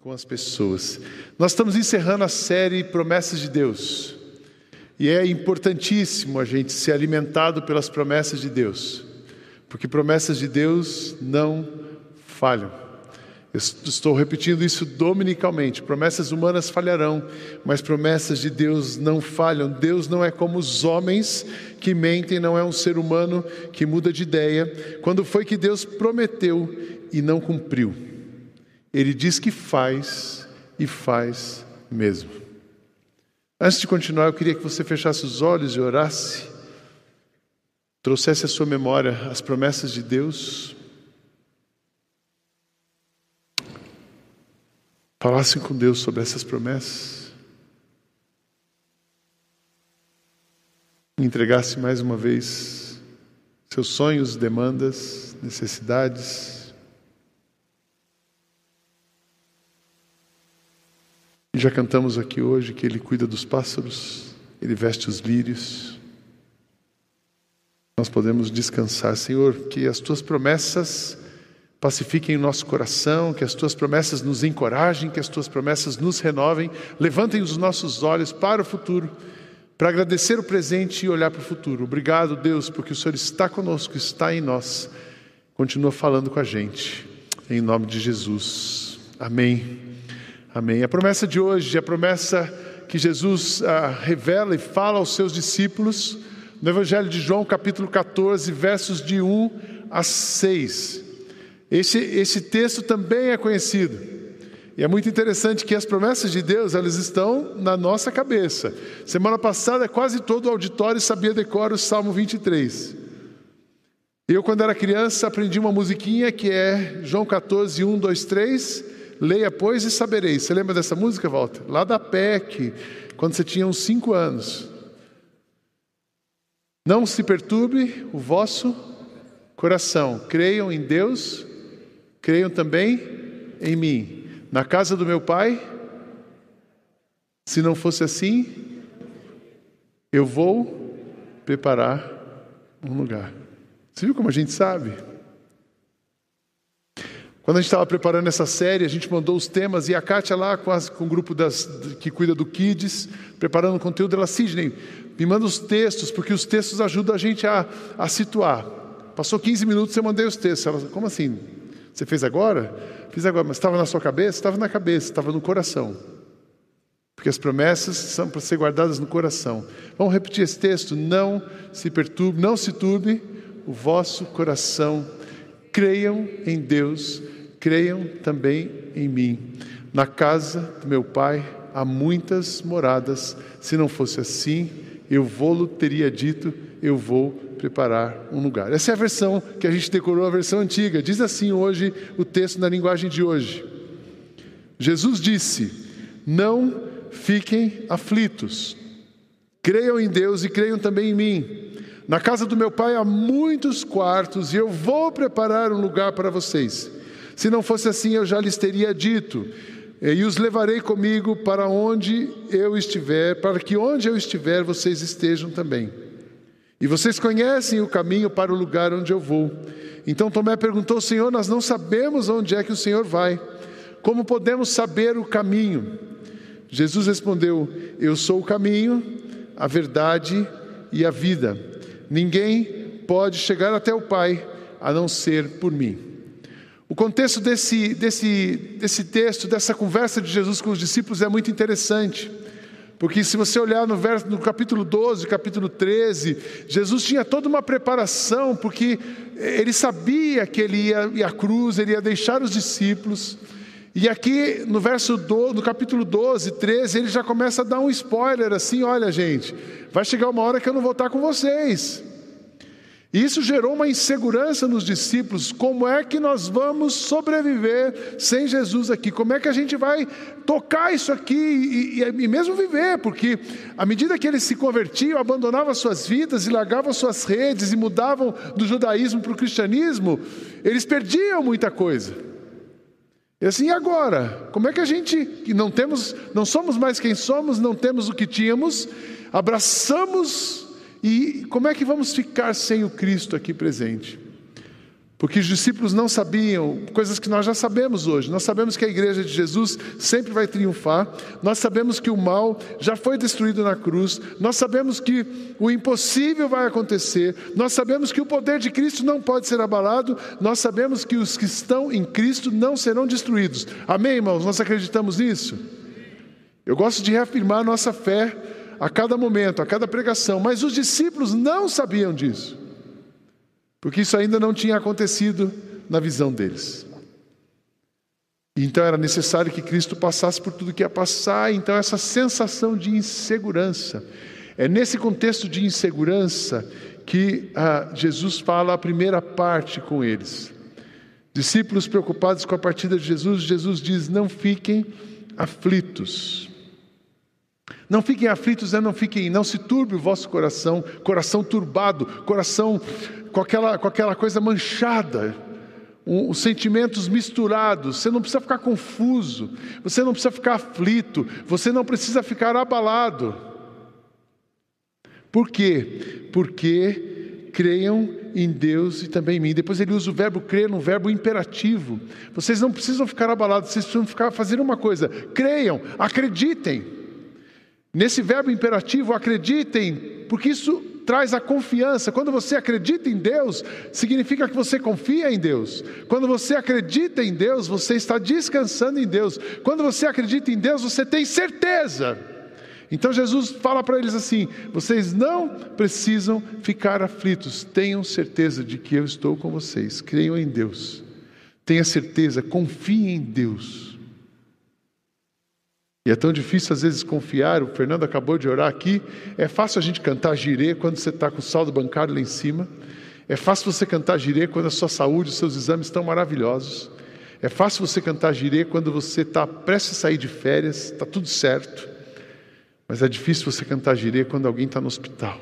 com as pessoas. Nós estamos encerrando a série Promessas de Deus. E é importantíssimo a gente ser alimentado pelas promessas de Deus, porque promessas de Deus não falham. Eu estou repetindo isso dominicalmente. Promessas humanas falharão, mas promessas de Deus não falham. Deus não é como os homens que mentem, não é um ser humano que muda de ideia. Quando foi que Deus prometeu e não cumpriu? Ele diz que faz e faz mesmo. Antes de continuar, eu queria que você fechasse os olhos e orasse, trouxesse à sua memória as promessas de Deus, falasse com Deus sobre essas promessas, entregasse mais uma vez seus sonhos, demandas, necessidades. Já cantamos aqui hoje que Ele cuida dos pássaros, Ele veste os lírios. Nós podemos descansar, Senhor, que as tuas promessas pacifiquem o nosso coração, que as tuas promessas nos encorajem, que as tuas promessas nos renovem, levantem os nossos olhos para o futuro, para agradecer o presente e olhar para o futuro. Obrigado, Deus, porque o Senhor está conosco, está em nós. Continua falando com a gente. Em nome de Jesus. Amém. Amém. A promessa de hoje, a promessa que Jesus ah, revela e fala aos seus discípulos, no Evangelho de João, capítulo 14, versos de 1 a 6. Esse, esse texto também é conhecido. E é muito interessante que as promessas de Deus, elas estão na nossa cabeça. Semana passada, quase todo o auditório sabia decorar o Salmo 23. Eu, quando era criança, aprendi uma musiquinha que é João 14, 1, 2, 3 Leia, pois, e sabereis. Você lembra dessa música, Walter? Lá da PEC, quando você tinha uns cinco anos. Não se perturbe o vosso coração. Creiam em Deus, creiam também em mim. Na casa do meu pai, se não fosse assim, eu vou preparar um lugar. Você viu como a gente sabe? Quando a gente estava preparando essa série, a gente mandou os temas e a Kátia lá com, as, com o grupo das, que cuida do Kids, preparando o conteúdo, ela, Sidney, me manda os textos, porque os textos ajudam a gente a, a situar. Passou 15 minutos eu mandei os textos. Ela, como assim? Você fez agora? Fiz agora, mas estava na sua cabeça? Estava na cabeça, estava no coração. Porque as promessas são para ser guardadas no coração. Vamos repetir esse texto? Não se perturbe, não se turbe o vosso coração. Creiam em Deus creiam também em mim. Na casa do meu pai há muitas moradas, se não fosse assim, eu vou teria dito, eu vou preparar um lugar. Essa é a versão que a gente decorou, a versão antiga. Diz assim hoje o texto na linguagem de hoje. Jesus disse: Não fiquem aflitos. Creiam em Deus e creiam também em mim. Na casa do meu pai há muitos quartos e eu vou preparar um lugar para vocês. Se não fosse assim, eu já lhes teria dito: e os levarei comigo para onde eu estiver, para que onde eu estiver vocês estejam também. E vocês conhecem o caminho para o lugar onde eu vou. Então Tomé perguntou: Senhor, nós não sabemos onde é que o Senhor vai. Como podemos saber o caminho? Jesus respondeu: Eu sou o caminho, a verdade e a vida. Ninguém pode chegar até o Pai a não ser por mim. O contexto desse, desse, desse texto, dessa conversa de Jesus com os discípulos é muito interessante. Porque se você olhar no, verso, no capítulo 12, capítulo 13, Jesus tinha toda uma preparação, porque ele sabia que ele ia, à cruz, ele ia deixar os discípulos. E aqui no verso do, no capítulo 12, 13, ele já começa a dar um spoiler assim: olha, gente, vai chegar uma hora que eu não vou estar com vocês. E isso gerou uma insegurança nos discípulos. Como é que nós vamos sobreviver sem Jesus aqui? Como é que a gente vai tocar isso aqui e, e, e mesmo viver? Porque à medida que eles se convertiam, abandonavam suas vidas e largavam suas redes e mudavam do judaísmo para o cristianismo, eles perdiam muita coisa. E assim, e agora? Como é que a gente, que não temos, não somos mais quem somos, não temos o que tínhamos, abraçamos e como é que vamos ficar sem o Cristo aqui presente? Porque os discípulos não sabiam coisas que nós já sabemos hoje. Nós sabemos que a igreja de Jesus sempre vai triunfar. Nós sabemos que o mal já foi destruído na cruz. Nós sabemos que o impossível vai acontecer. Nós sabemos que o poder de Cristo não pode ser abalado. Nós sabemos que os que estão em Cristo não serão destruídos. Amém, irmãos? Nós acreditamos nisso? Eu gosto de reafirmar nossa fé a cada momento, a cada pregação. Mas os discípulos não sabiam disso porque isso ainda não tinha acontecido na visão deles. Então era necessário que Cristo passasse por tudo que ia passar, então essa sensação de insegurança. É nesse contexto de insegurança que ah, Jesus fala a primeira parte com eles. Discípulos preocupados com a partida de Jesus, Jesus diz: Não fiquem aflitos. Não fiquem aflitos, né? não fiquem, não se turbe o vosso coração, coração turbado, coração com aquela, com aquela coisa manchada, um, os sentimentos misturados. Você não precisa ficar confuso, você não precisa ficar aflito, você não precisa ficar abalado. Por quê? Porque creiam em Deus e também em mim. Depois ele usa o verbo crer no verbo imperativo. Vocês não precisam ficar abalados, vocês precisam ficar fazer uma coisa: creiam, acreditem. Nesse verbo imperativo, acreditem, porque isso traz a confiança. Quando você acredita em Deus, significa que você confia em Deus. Quando você acredita em Deus, você está descansando em Deus. Quando você acredita em Deus, você tem certeza. Então Jesus fala para eles assim: vocês não precisam ficar aflitos, tenham certeza de que eu estou com vocês, creiam em Deus, tenha certeza, confiem em Deus. E é tão difícil às vezes confiar, o Fernando acabou de orar aqui. É fácil a gente cantar girê quando você está com o saldo bancário lá em cima. É fácil você cantar girê quando a sua saúde, os seus exames estão maravilhosos. É fácil você cantar girê quando você está prestes a sair de férias, está tudo certo. Mas é difícil você cantar girê quando alguém está no hospital.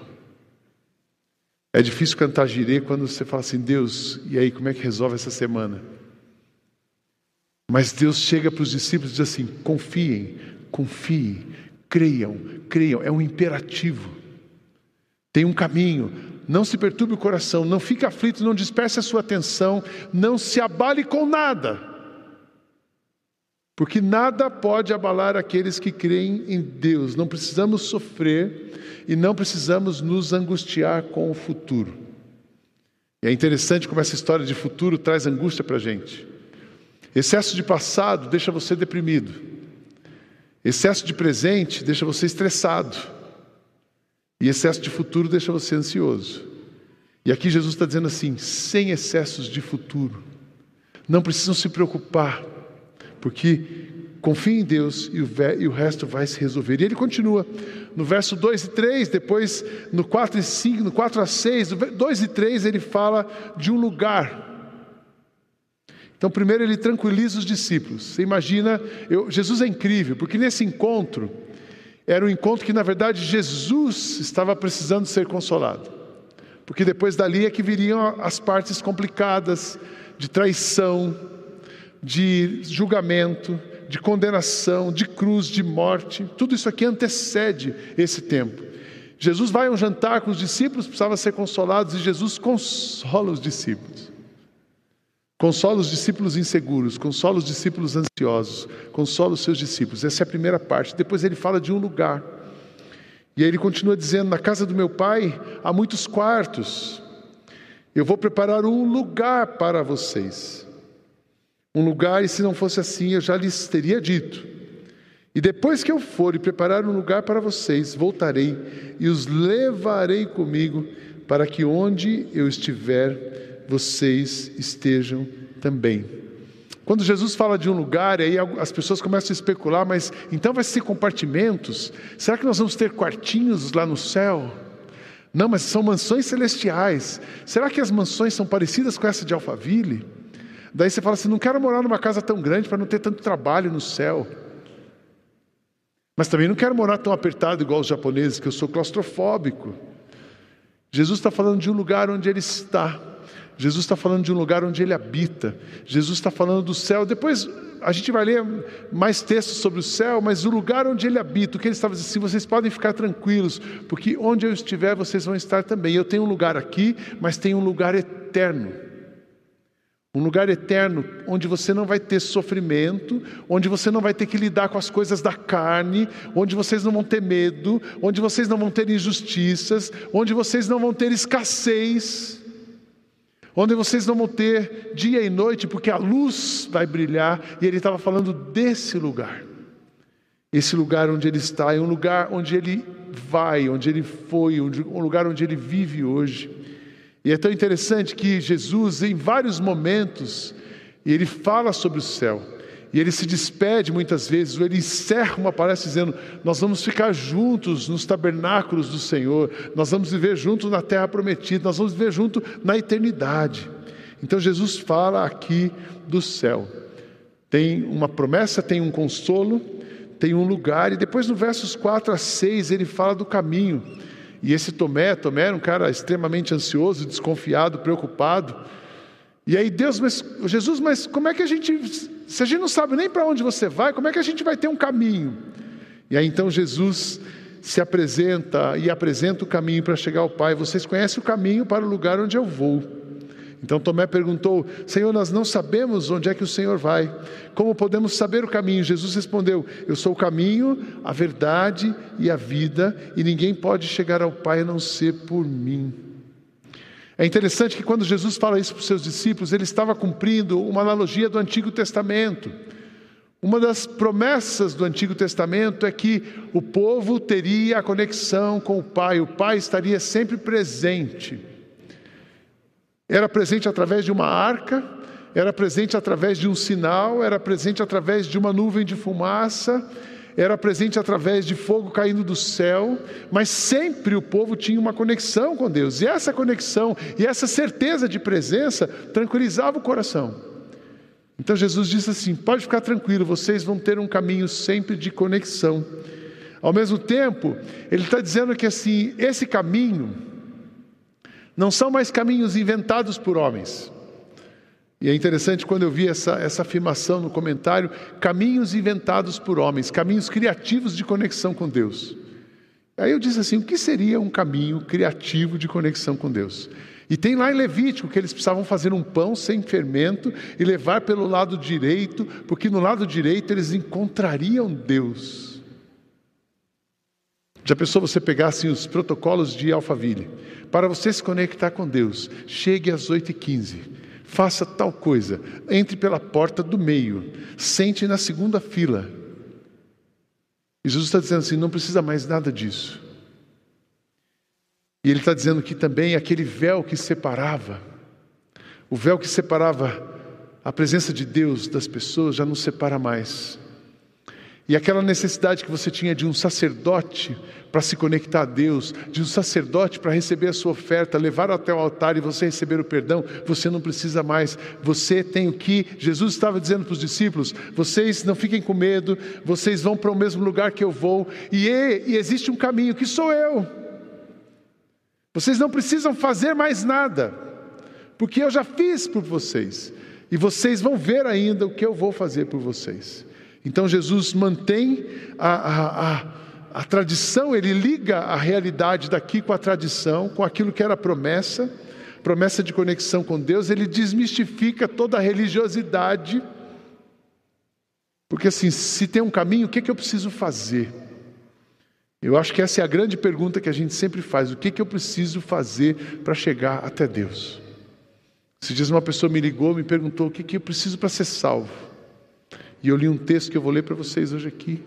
É difícil cantar girê quando você fala assim, Deus, e aí, como é que resolve essa semana? Mas Deus chega para os discípulos e diz assim: confiem, confiem, creiam, creiam. É um imperativo. Tem um caminho. Não se perturbe o coração, não fique aflito, não disperse a sua atenção, não se abale com nada. Porque nada pode abalar aqueles que creem em Deus. Não precisamos sofrer e não precisamos nos angustiar com o futuro. E é interessante como essa história de futuro traz angústia para a gente. Excesso de passado deixa você deprimido. Excesso de presente deixa você estressado. E excesso de futuro deixa você ansioso. E aqui Jesus está dizendo assim: sem excessos de futuro. Não precisam se preocupar, porque confie em Deus e o, e o resto vai se resolver. E ele continua no verso 2 e 3, depois no 4 e 5, no 4 a 6, no 2 e 3 ele fala de um lugar então, primeiro ele tranquiliza os discípulos. Você imagina, eu, Jesus é incrível, porque nesse encontro, era um encontro que na verdade Jesus estava precisando ser consolado. Porque depois dali é que viriam as partes complicadas de traição, de julgamento, de condenação, de cruz, de morte. Tudo isso aqui antecede esse tempo. Jesus vai a um jantar com os discípulos, precisava ser consolados, e Jesus consola os discípulos. Consola os discípulos inseguros, consola os discípulos ansiosos, consola os seus discípulos. Essa é a primeira parte. Depois ele fala de um lugar. E aí ele continua dizendo: Na casa do meu pai há muitos quartos. Eu vou preparar um lugar para vocês. Um lugar, e se não fosse assim, eu já lhes teria dito. E depois que eu for e preparar um lugar para vocês, voltarei e os levarei comigo, para que onde eu estiver, vocês estejam também. Quando Jesus fala de um lugar, aí as pessoas começam a especular, mas então vai ser compartimentos? Será que nós vamos ter quartinhos lá no céu? Não, mas são mansões celestiais. Será que as mansões são parecidas com essa de Alphaville? Daí você fala assim: não quero morar numa casa tão grande para não ter tanto trabalho no céu. Mas também não quero morar tão apertado igual os japoneses, que eu sou claustrofóbico. Jesus está falando de um lugar onde ele está Jesus está falando de um lugar onde ele habita. Jesus está falando do céu. Depois a gente vai ler mais textos sobre o céu, mas o lugar onde ele habita, o que ele estava dizendo assim, vocês podem ficar tranquilos, porque onde eu estiver, vocês vão estar também. Eu tenho um lugar aqui, mas tenho um lugar eterno. Um lugar eterno onde você não vai ter sofrimento, onde você não vai ter que lidar com as coisas da carne, onde vocês não vão ter medo, onde vocês não vão ter injustiças, onde vocês não vão ter escassez, onde vocês vão ter dia e noite, porque a luz vai brilhar, e ele estava falando desse lugar. Esse lugar onde ele está é um lugar onde ele vai, onde ele foi, um lugar onde ele vive hoje. E é tão interessante que Jesus, em vários momentos, ele fala sobre o céu. E ele se despede muitas vezes, ou ele encerra uma palestra dizendo: Nós vamos ficar juntos nos tabernáculos do Senhor, nós vamos viver juntos na terra prometida, nós vamos viver juntos na eternidade. Então Jesus fala aqui do céu. Tem uma promessa, tem um consolo, tem um lugar, e depois no versos 4 a 6 ele fala do caminho. E esse Tomé, Tomé era um cara extremamente ansioso, desconfiado, preocupado. E aí Deus, mas, Jesus, mas como é que a gente, se a gente não sabe nem para onde você vai, como é que a gente vai ter um caminho? E aí então Jesus se apresenta e apresenta o caminho para chegar ao Pai. Vocês conhecem o caminho para o lugar onde eu vou. Então Tomé perguntou: Senhor, nós não sabemos onde é que o Senhor vai. Como podemos saber o caminho? Jesus respondeu: Eu sou o caminho, a verdade e a vida, e ninguém pode chegar ao Pai a não ser por mim. É interessante que quando Jesus fala isso para os seus discípulos, ele estava cumprindo uma analogia do Antigo Testamento. Uma das promessas do Antigo Testamento é que o povo teria a conexão com o Pai, o Pai estaria sempre presente. Era presente através de uma arca, era presente através de um sinal, era presente através de uma nuvem de fumaça, era presente através de fogo caindo do céu, mas sempre o povo tinha uma conexão com Deus, e essa conexão e essa certeza de presença tranquilizava o coração. Então Jesus disse assim: pode ficar tranquilo, vocês vão ter um caminho sempre de conexão. Ao mesmo tempo, ele está dizendo que assim, esse caminho, não são mais caminhos inventados por homens. E é interessante quando eu vi essa, essa afirmação no comentário: caminhos inventados por homens, caminhos criativos de conexão com Deus. Aí eu disse assim: o que seria um caminho criativo de conexão com Deus? E tem lá em Levítico que eles precisavam fazer um pão sem fermento e levar pelo lado direito, porque no lado direito eles encontrariam Deus. Já pensou você pegar assim, os protocolos de Alphaville? Para você se conectar com Deus, chegue às 8h15, faça tal coisa, entre pela porta do meio, sente na segunda fila. E Jesus está dizendo assim: não precisa mais nada disso. E Ele está dizendo que também aquele véu que separava, o véu que separava a presença de Deus das pessoas, já não separa mais. E aquela necessidade que você tinha de um sacerdote para se conectar a Deus, de um sacerdote para receber a sua oferta, levar até o altar e você receber o perdão, você não precisa mais. Você tem o que Jesus estava dizendo para os discípulos: vocês não fiquem com medo, vocês vão para o mesmo lugar que eu vou, e, e existe um caminho que sou eu. Vocês não precisam fazer mais nada, porque eu já fiz por vocês, e vocês vão ver ainda o que eu vou fazer por vocês. Então Jesus mantém a, a, a, a, tradição, ele liga a realidade daqui com a tradição, com aquilo que era promessa, promessa de conexão com Deus, ele desmistifica toda a religiosidade. Porque assim, se tem um caminho, o que, é que eu preciso fazer? Eu acho que essa é a grande pergunta que a gente sempre faz: o que, é que eu preciso fazer para chegar até Deus? Se diz uma pessoa me ligou, me perguntou o que, é que eu preciso para ser salvo. E eu li um texto que eu vou ler para vocês hoje aqui.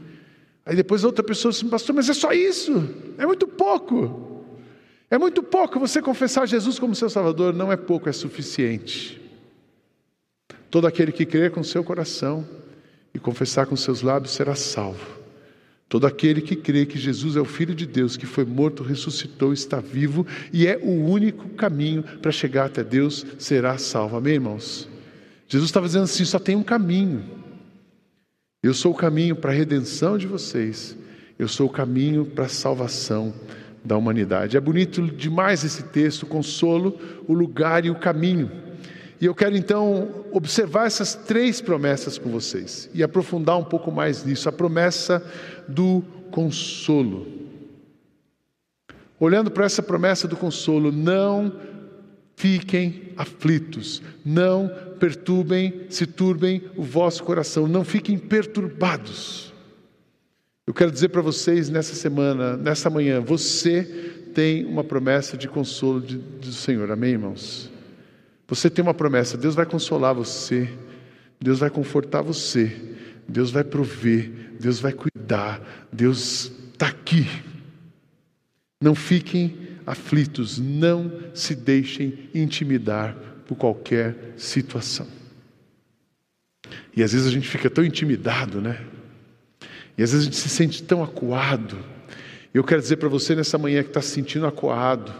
Aí depois outra pessoa disse, pastor, mas é só isso, é muito pouco. É muito pouco você confessar Jesus como seu Salvador, não é pouco, é suficiente. Todo aquele que crer com seu coração e confessar com seus lábios será salvo. Todo aquele que crê que Jesus é o Filho de Deus, que foi morto, ressuscitou, está vivo e é o único caminho para chegar até Deus, será salvo. Amém, irmãos? Jesus estava dizendo assim: só tem um caminho. Eu sou o caminho para a redenção de vocês. Eu sou o caminho para a salvação da humanidade. É bonito demais esse texto, o consolo, o lugar e o caminho. E eu quero então observar essas três promessas com vocês e aprofundar um pouco mais nisso. A promessa do consolo. Olhando para essa promessa do consolo, não fiquem aflitos, não perturbem, se turbem o vosso coração, não fiquem perturbados. Eu quero dizer para vocês nessa semana, nessa manhã, você tem uma promessa de consolo de, do Senhor, amém, irmãos? Você tem uma promessa, Deus vai consolar você, Deus vai confortar você, Deus vai prover, Deus vai cuidar, Deus está aqui. Não fiquem aflitos, não se deixem intimidar por qualquer situação. E às vezes a gente fica tão intimidado, né? E às vezes a gente se sente tão acuado. Eu quero dizer para você nessa manhã que está se sentindo acuado,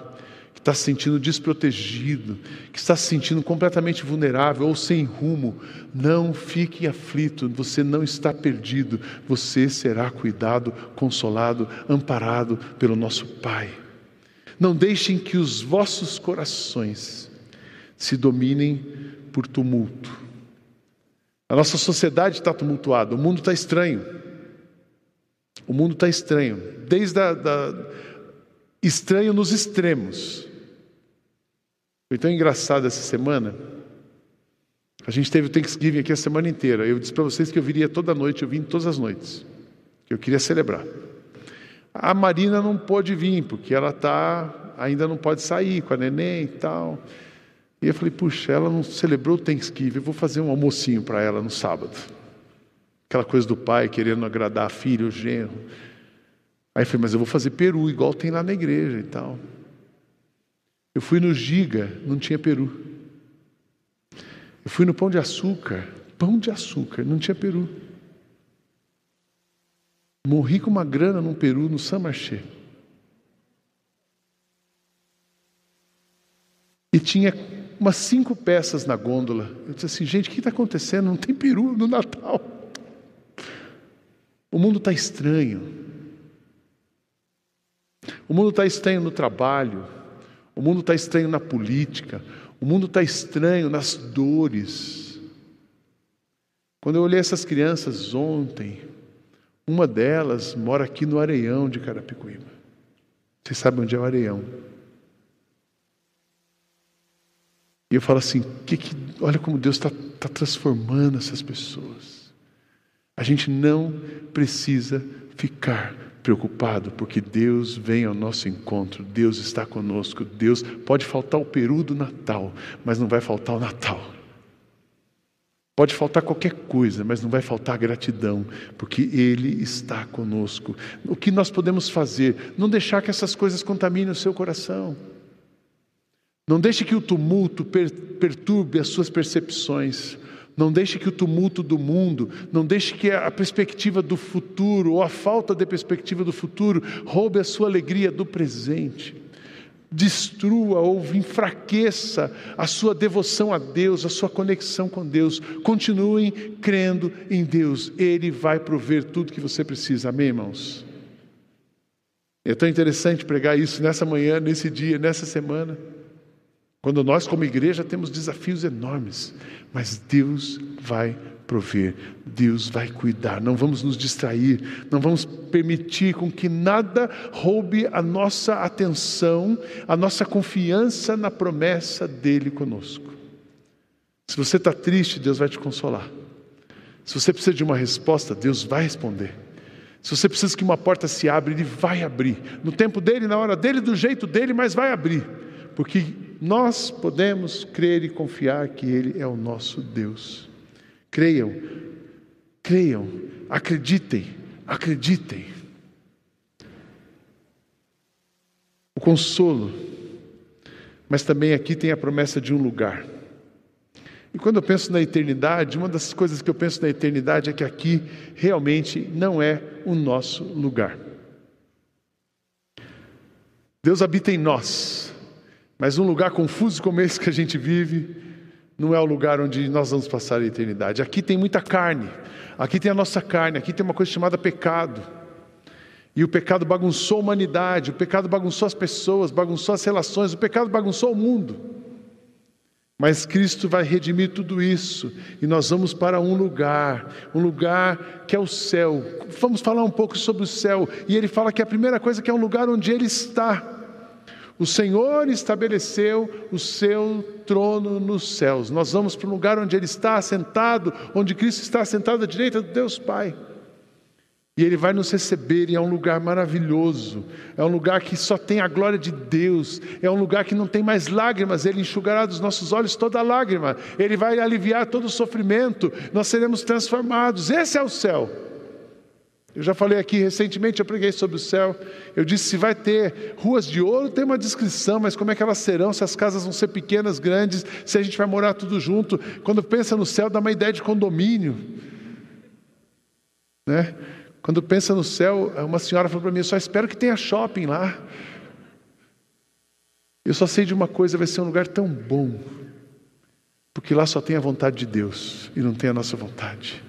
que está se sentindo desprotegido, que está se sentindo completamente vulnerável ou sem rumo, não fique aflito, você não está perdido, você será cuidado, consolado, amparado pelo nosso Pai. Não deixem que os vossos corações se dominem por tumulto. A nossa sociedade está tumultuada, o mundo está estranho. O mundo está estranho, desde a, da, estranho nos extremos. Foi tão engraçado essa semana. A gente teve o Thanksgiving aqui a semana inteira. Eu disse para vocês que eu viria toda noite, eu vim todas as noites. Que eu queria celebrar. A Marina não pôde vir, porque ela tá, ainda não pode sair com a neném e tal. E eu falei, puxa, ela não celebrou o Thanksgiving, eu vou fazer um almocinho para ela no sábado. Aquela coisa do pai querendo agradar a filha, o genro. Aí eu falei, mas eu vou fazer peru, igual tem lá na igreja e tal. Eu fui no Giga, não tinha peru. Eu fui no Pão de Açúcar, pão de açúcar, não tinha peru. Morri com uma grana num peru, no San Marché. E tinha umas cinco peças na gôndola. Eu disse assim, gente, o que está acontecendo? Não tem peru no Natal. O mundo está estranho. O mundo está estranho no trabalho. O mundo está estranho na política. O mundo está estranho nas dores. Quando eu olhei essas crianças ontem, uma delas mora aqui no Areião de Carapicuíba. Vocês sabem onde é o Areião? E eu falo assim: que que, olha como Deus está tá transformando essas pessoas. A gente não precisa ficar preocupado, porque Deus vem ao nosso encontro, Deus está conosco, Deus pode faltar o peru do Natal, mas não vai faltar o Natal. Pode faltar qualquer coisa, mas não vai faltar gratidão, porque Ele está conosco. O que nós podemos fazer? Não deixar que essas coisas contaminem o seu coração. Não deixe que o tumulto perturbe as suas percepções. Não deixe que o tumulto do mundo, não deixe que a perspectiva do futuro ou a falta de perspectiva do futuro roube a sua alegria do presente destrua ou enfraqueça a sua devoção a Deus, a sua conexão com Deus. Continuem crendo em Deus, Ele vai prover tudo que você precisa. Amém, irmãos? É tão interessante pregar isso nessa manhã, nesse dia, nessa semana. Quando nós, como igreja, temos desafios enormes, mas Deus vai prover, Deus vai cuidar. Não vamos nos distrair, não vamos permitir com que nada roube a nossa atenção, a nossa confiança na promessa dele conosco. Se você está triste, Deus vai te consolar. Se você precisa de uma resposta, Deus vai responder. Se você precisa que uma porta se abra, Ele vai abrir. No tempo dele, na hora dele, do jeito dele, mas vai abrir. Porque nós podemos crer e confiar que Ele é o nosso Deus. Creiam, creiam, acreditem, acreditem. O consolo, mas também aqui tem a promessa de um lugar. E quando eu penso na eternidade, uma das coisas que eu penso na eternidade é que aqui realmente não é o nosso lugar. Deus habita em nós, mas um lugar confuso como esse que a gente vive, não é o lugar onde nós vamos passar a eternidade. Aqui tem muita carne, aqui tem a nossa carne, aqui tem uma coisa chamada pecado. E o pecado bagunçou a humanidade, o pecado bagunçou as pessoas, bagunçou as relações, o pecado bagunçou o mundo. Mas Cristo vai redimir tudo isso e nós vamos para um lugar, um lugar que é o céu. Vamos falar um pouco sobre o céu. E ele fala que a primeira coisa que é um lugar onde ele está. O Senhor estabeleceu o seu trono nos céus. Nós vamos para o lugar onde Ele está assentado, onde Cristo está assentado à direita do Deus Pai. E Ele vai nos receber, e é um lugar maravilhoso, é um lugar que só tem a glória de Deus, é um lugar que não tem mais lágrimas, Ele enxugará dos nossos olhos toda lágrima, Ele vai aliviar todo o sofrimento, nós seremos transformados. Esse é o céu. Eu já falei aqui recentemente, eu preguei sobre o céu. Eu disse: se vai ter ruas de ouro, tem uma descrição, mas como é que elas serão? Se as casas vão ser pequenas, grandes, se a gente vai morar tudo junto. Quando pensa no céu, dá uma ideia de condomínio. Né? Quando pensa no céu, uma senhora falou para mim: eu só espero que tenha shopping lá. Eu só sei de uma coisa: vai ser um lugar tão bom, porque lá só tem a vontade de Deus e não tem a nossa vontade.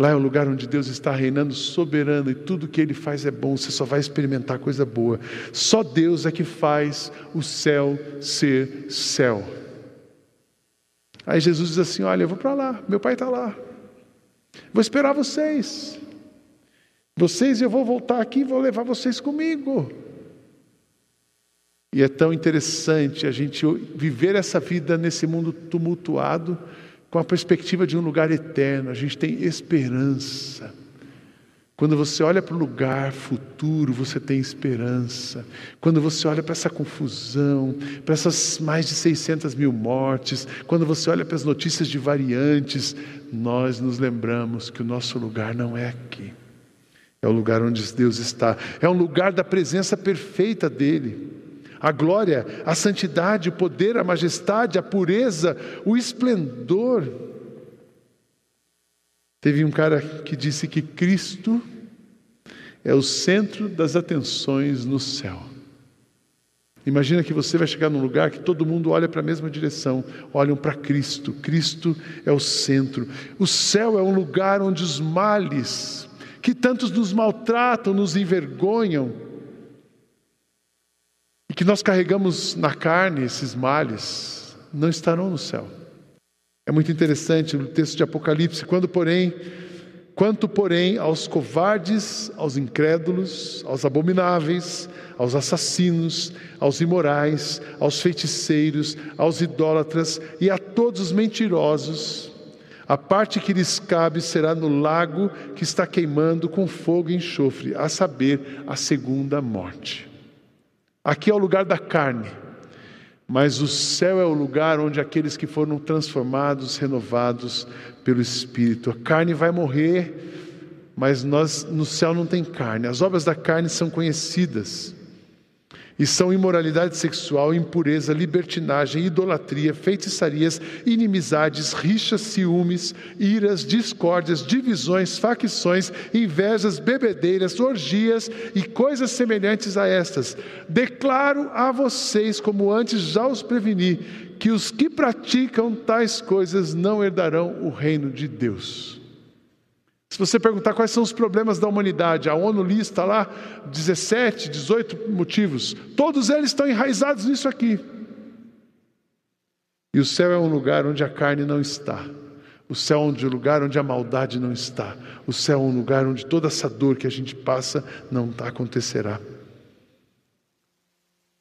Lá é o lugar onde Deus está reinando soberano e tudo que Ele faz é bom, você só vai experimentar coisa boa. Só Deus é que faz o céu ser céu. Aí Jesus diz assim: Olha, eu vou para lá, meu pai está lá, vou esperar vocês. Vocês, eu vou voltar aqui e vou levar vocês comigo. E é tão interessante a gente viver essa vida nesse mundo tumultuado com a perspectiva de um lugar eterno, a gente tem esperança. Quando você olha para o lugar futuro, você tem esperança. Quando você olha para essa confusão, para essas mais de 600 mil mortes, quando você olha para as notícias de variantes, nós nos lembramos que o nosso lugar não é aqui. É o lugar onde Deus está. É um lugar da presença perfeita dEle a glória, a santidade, o poder, a majestade, a pureza, o esplendor. Teve um cara que disse que Cristo é o centro das atenções no céu. Imagina que você vai chegar num lugar que todo mundo olha para a mesma direção, olham para Cristo. Cristo é o centro. O céu é um lugar onde os males, que tantos nos maltratam, nos envergonham, que nós carregamos na carne esses males, não estarão no céu. É muito interessante o texto de Apocalipse, quando porém, quanto porém aos covardes, aos incrédulos, aos abomináveis, aos assassinos, aos imorais, aos feiticeiros, aos idólatras e a todos os mentirosos, a parte que lhes cabe será no lago que está queimando com fogo e enxofre, a saber, a segunda morte. Aqui é o lugar da carne, mas o céu é o lugar onde aqueles que foram transformados, renovados pelo Espírito. A carne vai morrer, mas nós no céu não tem carne. As obras da carne são conhecidas. E são imoralidade sexual, impureza, libertinagem, idolatria, feitiçarias, inimizades, rixas, ciúmes, iras, discórdias, divisões, facções, invejas, bebedeiras, orgias e coisas semelhantes a estas. Declaro a vocês, como antes já os preveni, que os que praticam tais coisas não herdarão o reino de Deus. Se você perguntar quais são os problemas da humanidade, a ONU lista lá 17, 18 motivos. Todos eles estão enraizados nisso aqui. E o céu é um lugar onde a carne não está. O céu é um lugar onde a maldade não está. O céu é um lugar onde toda essa dor que a gente passa não acontecerá.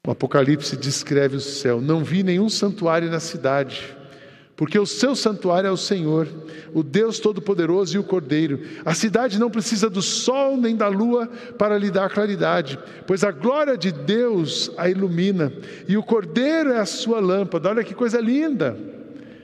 O Apocalipse descreve o céu. Não vi nenhum santuário na cidade porque o seu santuário é o Senhor, o Deus Todo-Poderoso e o Cordeiro. A cidade não precisa do sol nem da lua para lhe dar claridade, pois a glória de Deus a ilumina, e o Cordeiro é a sua lâmpada. Olha que coisa linda!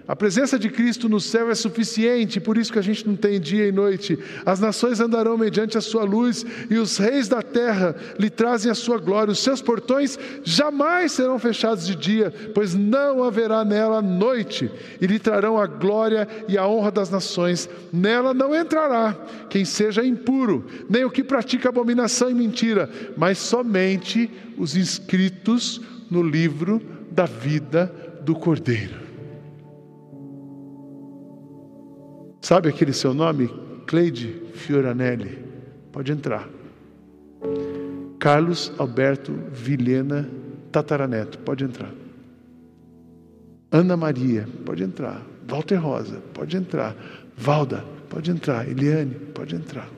A presença de Cristo no céu é suficiente, por isso que a gente não tem dia e noite. As nações andarão mediante a sua luz, e os reis da terra lhe trazem a sua glória. Os seus portões jamais serão fechados de dia, pois não haverá nela noite, e lhe trarão a glória e a honra das nações. Nela não entrará quem seja impuro, nem o que pratica abominação e mentira, mas somente os inscritos no livro da vida do Cordeiro. Sabe aquele seu nome? Cleide Fioranelli. Pode entrar. Carlos Alberto Vilhena Tataraneto. Pode entrar. Ana Maria. Pode entrar. Walter Rosa. Pode entrar. Valda. Pode entrar. Eliane. Pode entrar.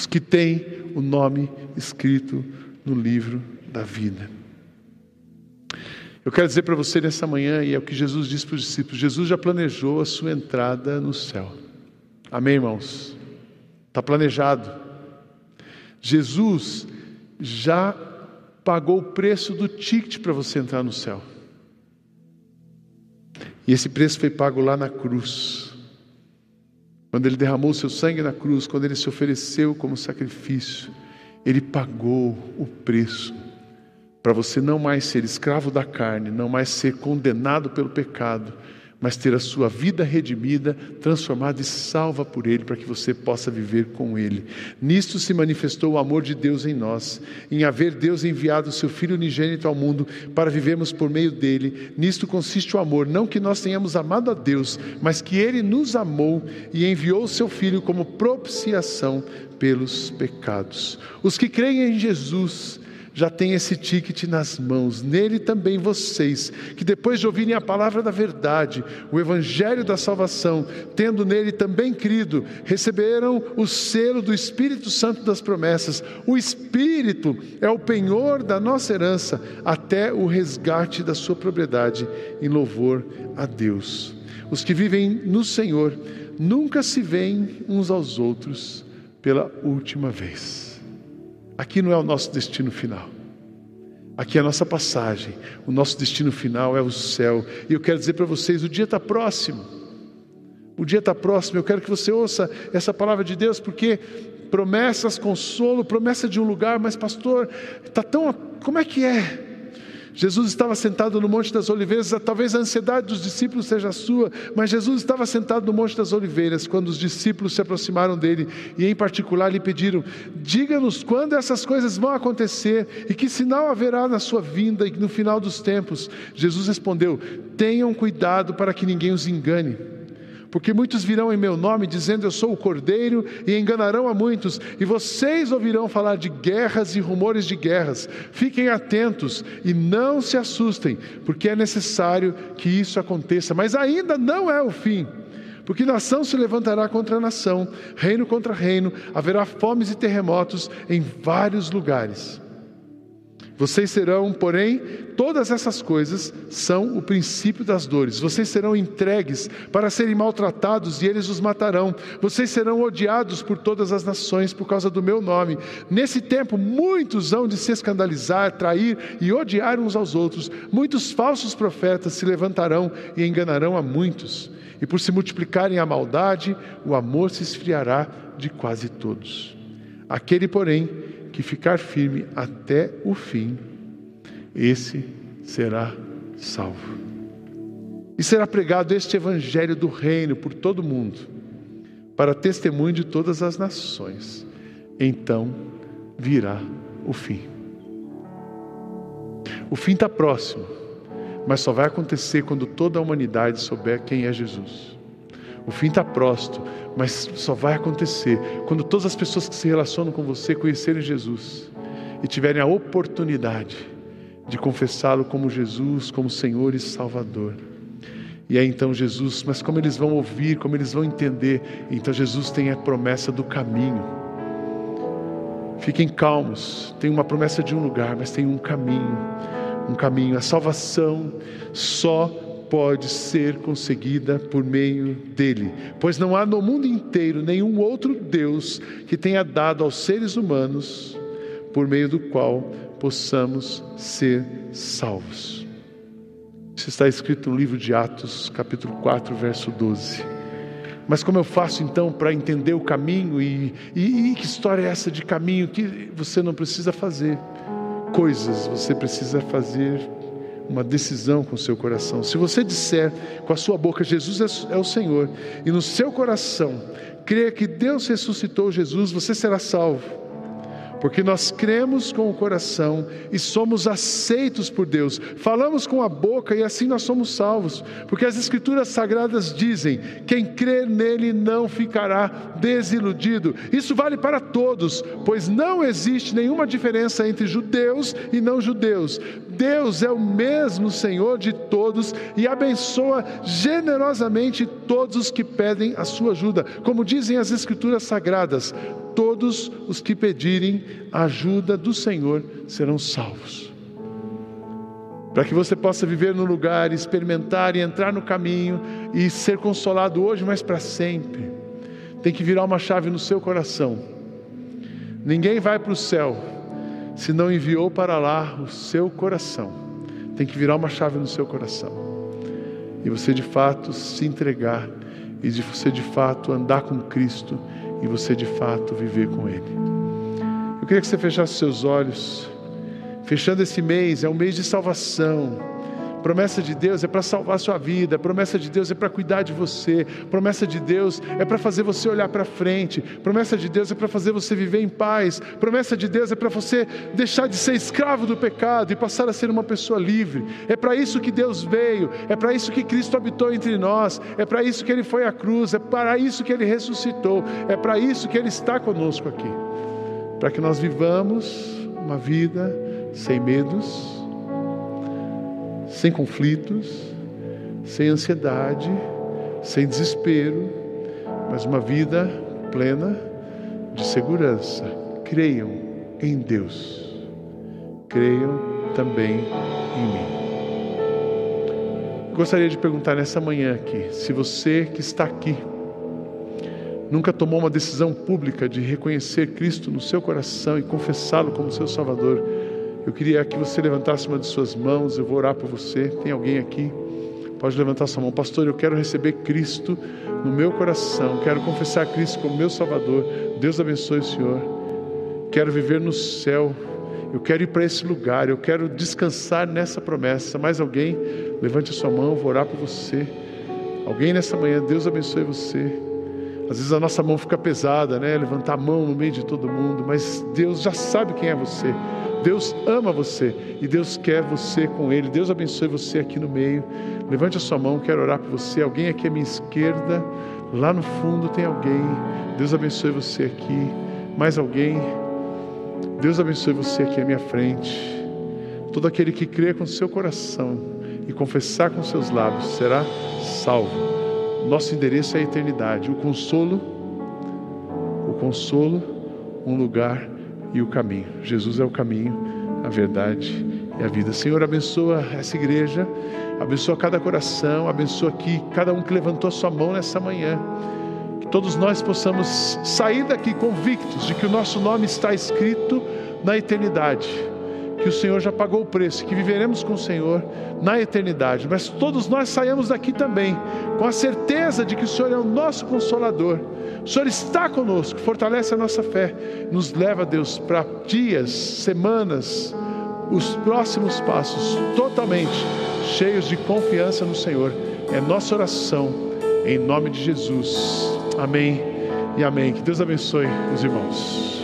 Os que têm o nome escrito no livro da vida. Eu quero dizer para você nessa manhã, e é o que Jesus disse para os discípulos: Jesus já planejou a sua entrada no céu. Amém, irmãos? Está planejado. Jesus já pagou o preço do ticket para você entrar no céu. E esse preço foi pago lá na cruz. Quando ele derramou seu sangue na cruz, quando ele se ofereceu como sacrifício, ele pagou o preço para você não mais ser escravo da carne, não mais ser condenado pelo pecado, mas ter a sua vida redimida, transformada e salva por Ele, para que você possa viver com Ele. Nisto se manifestou o amor de Deus em nós, em haver Deus enviado o Seu Filho unigênito ao mundo para vivermos por meio dele. Nisto consiste o amor, não que nós tenhamos amado a Deus, mas que Ele nos amou e enviou o Seu Filho como propiciação pelos pecados. Os que creem em Jesus, já tem esse ticket nas mãos. Nele também vocês, que depois de ouvirem a palavra da verdade, o evangelho da salvação, tendo nele também crido, receberam o selo do Espírito Santo das promessas. O Espírito é o penhor da nossa herança até o resgate da sua propriedade em louvor a Deus. Os que vivem no Senhor nunca se veem uns aos outros pela última vez. Aqui não é o nosso destino final. Aqui é a nossa passagem. O nosso destino final é o céu. E eu quero dizer para vocês: o dia está próximo. O dia está próximo. Eu quero que você ouça essa palavra de Deus, porque promessas, consolo, promessa de um lugar, mas pastor, está tão. Como é que é? Jesus estava sentado no Monte das Oliveiras, talvez a ansiedade dos discípulos seja a sua, mas Jesus estava sentado no Monte das Oliveiras quando os discípulos se aproximaram dele e, em particular, lhe pediram: Diga-nos quando essas coisas vão acontecer e que sinal haverá na sua vinda e no final dos tempos. Jesus respondeu: Tenham cuidado para que ninguém os engane porque muitos virão em meu nome dizendo eu sou o Cordeiro e enganarão a muitos, e vocês ouvirão falar de guerras e rumores de guerras. Fiquem atentos e não se assustem, porque é necessário que isso aconteça, mas ainda não é o fim. Porque nação se levantará contra nação, reino contra reino, haverá fomes e terremotos em vários lugares. Vocês serão, porém, todas essas coisas são o princípio das dores. Vocês serão entregues para serem maltratados e eles os matarão. Vocês serão odiados por todas as nações por causa do meu nome. Nesse tempo, muitos hão de se escandalizar, trair e odiar uns aos outros. Muitos falsos profetas se levantarão e enganarão a muitos. E por se multiplicarem a maldade, o amor se esfriará de quase todos. Aquele, porém, que ficar firme até o fim, esse será salvo. E será pregado este evangelho do reino por todo o mundo, para testemunho de todas as nações. Então virá o fim. O fim está próximo, mas só vai acontecer quando toda a humanidade souber quem é Jesus. O fim está próximo, mas só vai acontecer quando todas as pessoas que se relacionam com você conhecerem Jesus e tiverem a oportunidade de confessá-lo como Jesus, como Senhor e Salvador. E aí então Jesus, mas como eles vão ouvir, como eles vão entender? Então Jesus tem a promessa do caminho. Fiquem calmos, tem uma promessa de um lugar, mas tem um caminho. Um caminho. A salvação só pode ser conseguida por meio dele, pois não há no mundo inteiro nenhum outro Deus que tenha dado aos seres humanos por meio do qual possamos ser salvos. Isso está escrito no livro de Atos, capítulo 4, verso 12. Mas como eu faço então para entender o caminho e, e, e que história é essa de caminho que você não precisa fazer? Coisas você precisa fazer uma decisão com o seu coração. Se você disser com a sua boca, Jesus é, é o Senhor, e no seu coração crer que Deus ressuscitou Jesus, você será salvo porque nós cremos com o coração e somos aceitos por Deus, falamos com a boca e assim nós somos salvos, porque as Escrituras Sagradas dizem: quem crer nele não ficará desiludido. Isso vale para todos, pois não existe nenhuma diferença entre judeus e não judeus. Deus é o mesmo Senhor de todos e abençoa generosamente todos os que pedem a sua ajuda, como dizem as Escrituras Sagradas todos os que pedirem a ajuda do Senhor serão salvos. para que você possa viver no lugar, experimentar e entrar no caminho e ser consolado hoje, mas para sempre. Tem que virar uma chave no seu coração. Ninguém vai para o céu se não enviou para lá o seu coração. Tem que virar uma chave no seu coração. E você de fato se entregar, e de você de fato andar com Cristo, e você de fato viver com Ele. Eu queria que você fechasse seus olhos. Fechando esse mês, é um mês de salvação. Promessa de Deus é para salvar a sua vida, promessa de Deus é para cuidar de você, promessa de Deus é para fazer você olhar para frente, promessa de Deus é para fazer você viver em paz, promessa de Deus é para você deixar de ser escravo do pecado e passar a ser uma pessoa livre. É para isso que Deus veio, é para isso que Cristo habitou entre nós, é para isso que Ele foi à cruz, é para isso que Ele ressuscitou, é para isso que Ele está conosco aqui, para que nós vivamos uma vida sem medos, sem conflitos, sem ansiedade, sem desespero, mas uma vida plena de segurança. Creiam em Deus, creiam também em mim. Gostaria de perguntar nessa manhã aqui, se você que está aqui nunca tomou uma decisão pública de reconhecer Cristo no seu coração e confessá-lo como seu Salvador, eu queria que você levantasse uma de suas mãos, eu vou orar por você. Tem alguém aqui? Pode levantar sua mão. Pastor, eu quero receber Cristo no meu coração. Quero confessar Cristo como meu Salvador. Deus abençoe o Senhor. Quero viver no céu. Eu quero ir para esse lugar. Eu quero descansar nessa promessa. Mais alguém? Levante a sua mão, eu vou orar por você. Alguém nessa manhã, Deus abençoe você. Às vezes a nossa mão fica pesada, né? Levantar a mão no meio de todo mundo, mas Deus já sabe quem é você. Deus ama você e Deus quer você com Ele. Deus abençoe você aqui no meio. Levante a sua mão, quero orar por você. Alguém aqui à minha esquerda, lá no fundo tem alguém. Deus abençoe você aqui. Mais alguém? Deus abençoe você aqui à minha frente. Todo aquele que crê com seu coração e confessar com seus lábios será salvo. Nosso endereço é a eternidade. O consolo, o consolo, um lugar e o caminho. Jesus é o caminho, a verdade e a vida. Senhor, abençoa essa igreja, abençoa cada coração, abençoa aqui cada um que levantou a sua mão nessa manhã. Que todos nós possamos sair daqui convictos de que o nosso nome está escrito na eternidade que o Senhor já pagou o preço, que viveremos com o Senhor na eternidade. Mas todos nós saímos daqui também com a certeza de que o Senhor é o nosso consolador. O Senhor está conosco, fortalece a nossa fé, nos leva, Deus, para dias, semanas, os próximos passos totalmente cheios de confiança no Senhor. É nossa oração em nome de Jesus. Amém e amém. Que Deus abençoe os irmãos.